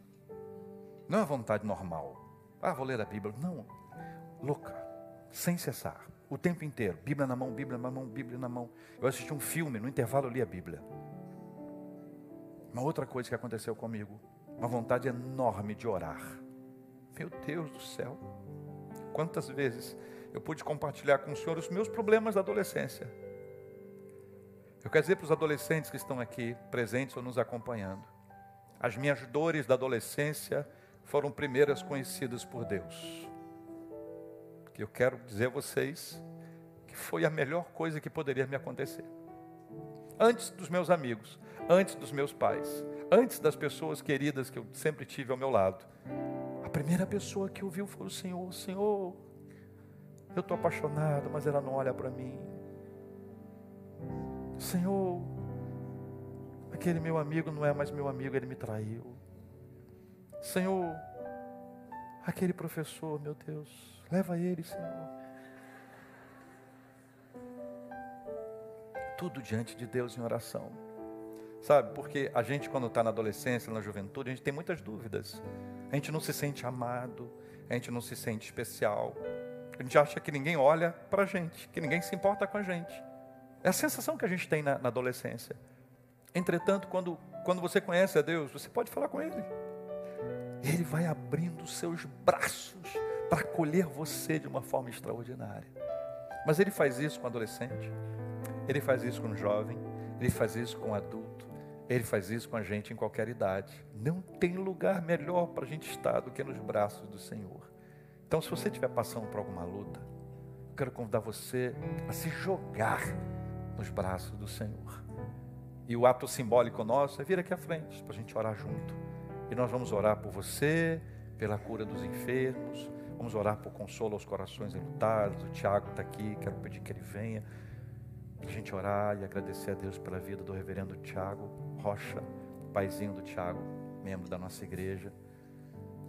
Não é uma vontade normal. Ah, vou ler a Bíblia. Não. Louca. Sem cessar. O tempo inteiro. Bíblia na mão, Bíblia na mão, Bíblia na mão. Eu assisti um filme, no intervalo eu li a Bíblia. Uma outra coisa que aconteceu comigo. Uma vontade enorme de orar. Meu Deus do céu. Quantas vezes eu pude compartilhar com o Senhor os meus problemas da adolescência. Eu quero dizer para os adolescentes que estão aqui presentes ou nos acompanhando, as minhas dores da adolescência foram primeiras conhecidas por Deus. Que eu quero dizer a vocês que foi a melhor coisa que poderia me acontecer. Antes dos meus amigos, antes dos meus pais, antes das pessoas queridas que eu sempre tive ao meu lado, primeira pessoa que ouviu foi o Senhor: Senhor, eu estou apaixonado, mas ela não olha para mim. Senhor, aquele meu amigo não é mais meu amigo, ele me traiu. Senhor, aquele professor, meu Deus, leva ele, Senhor. Tudo diante de Deus em oração. Sabe, porque a gente, quando está na adolescência, na juventude, a gente tem muitas dúvidas. A gente não se sente amado, a gente não se sente especial. A gente acha que ninguém olha para a gente, que ninguém se importa com a gente. É a sensação que a gente tem na, na adolescência. Entretanto, quando, quando você conhece a Deus, você pode falar com Ele. Ele vai abrindo seus braços para acolher você de uma forma extraordinária. Mas Ele faz isso com o adolescente, Ele faz isso com o jovem, Ele faz isso com o adulto. Ele faz isso com a gente em qualquer idade. Não tem lugar melhor para a gente estar do que nos braços do Senhor. Então, se você estiver passando por alguma luta, eu quero convidar você a se jogar nos braços do Senhor. E o ato simbólico nosso é vir aqui à frente para a gente orar junto. E nós vamos orar por você, pela cura dos enfermos, vamos orar por consolo aos corações enlutados. O Tiago está aqui, quero pedir que ele venha para a gente orar e agradecer a Deus pela vida do reverendo Tiago Rocha, paizinho do Tiago, membro da nossa igreja.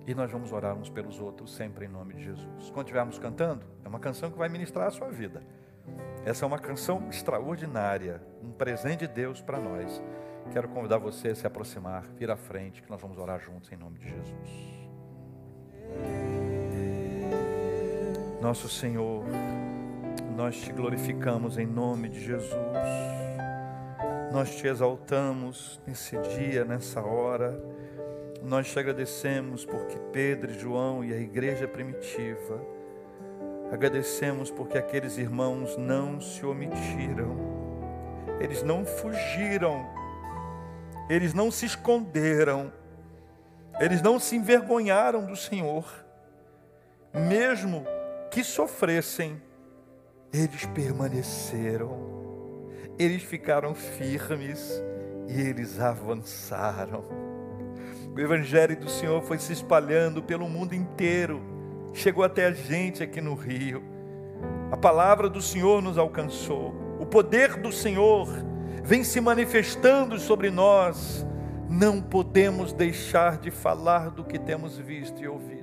E nós vamos orar uns pelos outros, sempre em nome de Jesus. Quando estivermos cantando, é uma canção que vai ministrar a sua vida. Essa é uma canção extraordinária, um presente de Deus para nós. Quero convidar você a se aproximar, vir à frente, que nós vamos orar juntos em nome de Jesus. Nosso Senhor, nós te glorificamos em nome de Jesus. Nós te exaltamos nesse dia, nessa hora. Nós te agradecemos porque Pedro João e a igreja primitiva, agradecemos porque aqueles irmãos não se omitiram, eles não fugiram, eles não se esconderam, eles não se envergonharam do Senhor, mesmo que sofressem eles permaneceram, eles ficaram firmes e eles avançaram. O Evangelho do Senhor foi se espalhando pelo mundo inteiro, chegou até a gente aqui no Rio. A palavra do Senhor nos alcançou. O poder do Senhor vem se manifestando sobre nós. Não podemos deixar de falar do que temos visto e ouvido.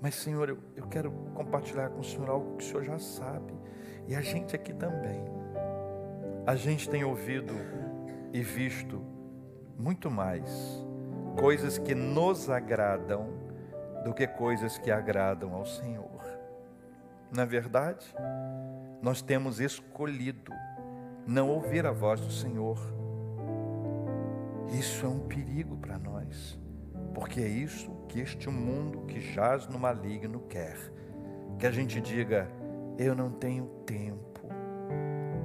Mas, Senhor, eu, eu quero compartilhar com o Senhor algo que o Senhor já sabe. E a gente aqui também. A gente tem ouvido e visto muito mais coisas que nos agradam do que coisas que agradam ao Senhor. Na verdade, nós temos escolhido não ouvir a voz do Senhor. Isso é um perigo para nós, porque é isso que este mundo que jaz no maligno quer. Que a gente diga: eu não tenho tempo,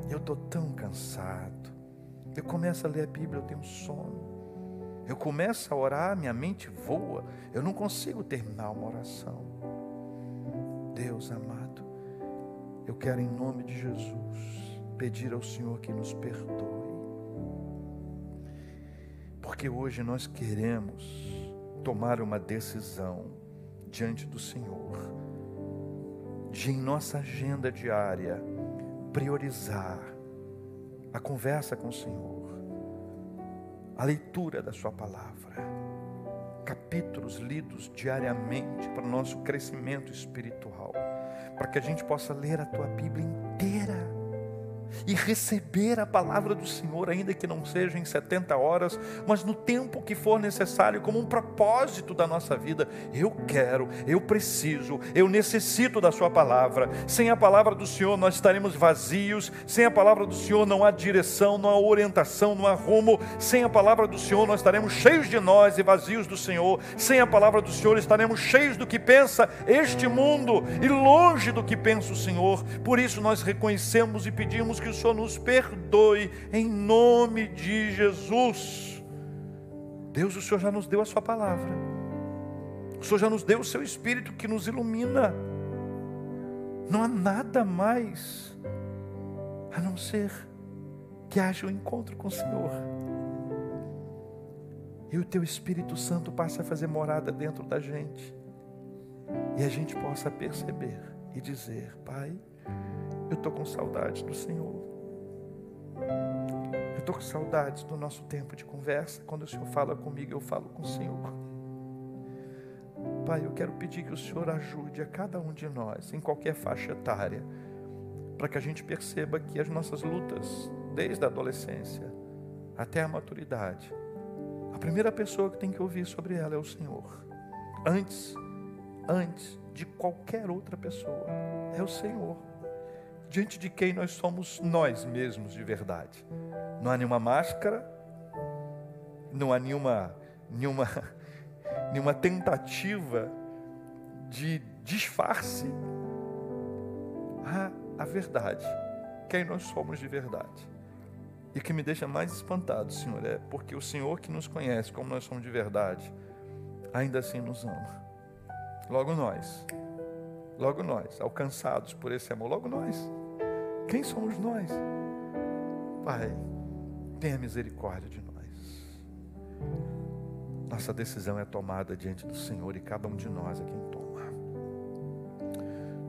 eu estou tão cansado. Eu começo a ler a Bíblia, eu tenho sono. Eu começo a orar, minha mente voa, eu não consigo terminar uma oração. Deus amado, eu quero em nome de Jesus pedir ao Senhor que nos perdoe. Porque hoje nós queremos tomar uma decisão diante do Senhor, de em nossa agenda diária priorizar a conversa com o Senhor a leitura da Sua palavra, capítulos lidos diariamente para o nosso crescimento espiritual, para que a gente possa ler a Tua Bíblia inteira e receber a palavra do Senhor, ainda que não seja em 70 horas, mas no tempo que for necessário, como um propósito da nossa vida. Eu quero, eu preciso, eu necessito da Sua palavra. Sem a palavra do Senhor, nós estaremos vazios. Sem a palavra do Senhor, não há direção, não há orientação, não há rumo. Sem a palavra do Senhor, nós estaremos cheios de nós e vazios do Senhor. Sem a palavra do Senhor, estaremos cheios do que pensa este mundo e longe do que pensa o Senhor. Por isso, nós reconhecemos e pedimos que o Senhor nos perdoe em nome de Jesus. Deus, o Senhor já nos deu a Sua palavra, o Senhor já nos deu o Seu Espírito que nos ilumina. Não há nada mais a não ser que haja um encontro com o Senhor. E o Teu Espírito Santo passe a fazer morada dentro da gente. E a gente possa perceber e dizer: Pai, eu estou com saudade do Senhor. Estou com saudades do nosso tempo de conversa. Quando o Senhor fala comigo, eu falo com o Senhor. Pai, eu quero pedir que o Senhor ajude a cada um de nós, em qualquer faixa etária, para que a gente perceba que as nossas lutas, desde a adolescência até a maturidade, a primeira pessoa que tem que ouvir sobre ela é o Senhor. Antes, antes de qualquer outra pessoa, é o Senhor diante de quem nós somos nós mesmos de verdade. Não há nenhuma máscara, não há nenhuma, nenhuma, nenhuma tentativa de disfarce. Há a verdade, quem nós somos de verdade. E o que me deixa mais espantado, Senhor, é porque o Senhor que nos conhece como nós somos de verdade, ainda assim nos ama. Logo nós, Logo nós, alcançados por esse amor, logo nós. Quem somos nós? Pai, tenha misericórdia de nós. Nossa decisão é tomada diante do Senhor e cada um de nós é quem toma.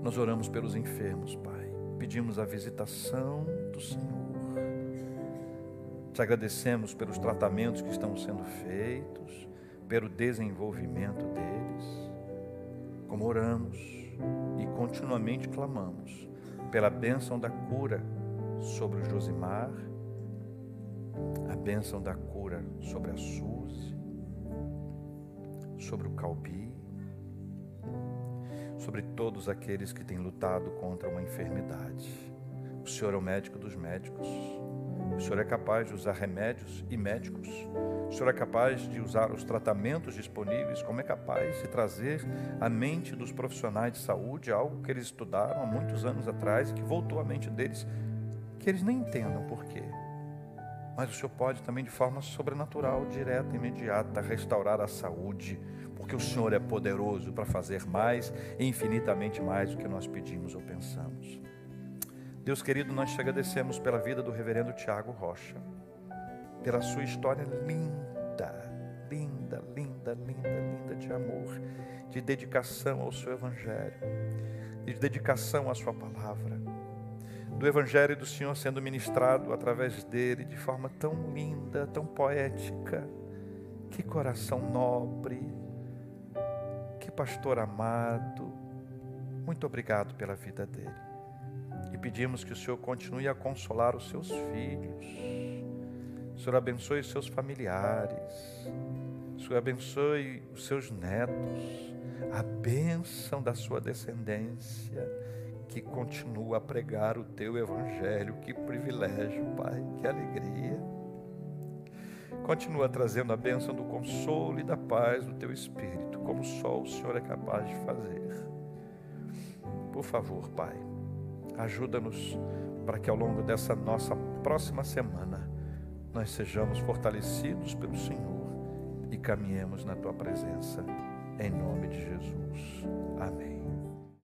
Nós oramos pelos enfermos, Pai. Pedimos a visitação do Senhor. Te agradecemos pelos tratamentos que estão sendo feitos, pelo desenvolvimento deles. Como oramos e continuamente clamamos pela bênção da cura sobre o Josimar, a bênção da cura sobre a Suzy, sobre o Calbi, sobre todos aqueles que têm lutado contra uma enfermidade. O Senhor é o médico dos médicos. O Senhor é capaz de usar remédios e médicos. O Senhor é capaz de usar os tratamentos disponíveis, como é capaz de trazer à mente dos profissionais de saúde algo que eles estudaram há muitos anos atrás e que voltou à mente deles, que eles nem entendam por quê. Mas o Senhor pode também, de forma sobrenatural, direta imediata, restaurar a saúde, porque o Senhor é poderoso para fazer mais infinitamente mais do que nós pedimos ou pensamos. Deus querido, nós te agradecemos pela vida do reverendo Tiago Rocha, pela sua história linda, linda, linda, linda, linda de amor, de dedicação ao seu Evangelho, de dedicação à Sua palavra, do Evangelho do Senhor sendo ministrado através dele de forma tão linda, tão poética. Que coração nobre, que pastor amado. Muito obrigado pela vida dele. E pedimos que o Senhor continue a consolar os seus filhos. O Senhor abençoe os seus familiares. O Senhor abençoe os seus netos. A bênção da sua descendência que continua a pregar o teu evangelho. Que privilégio, Pai, que alegria. Continua trazendo a bênção do consolo e da paz do teu espírito, como só o Senhor é capaz de fazer. Por favor, Pai, ajuda-nos para que ao longo dessa nossa próxima semana nós sejamos fortalecidos pelo Senhor e caminhemos na tua presença. Em nome de Jesus. Amém.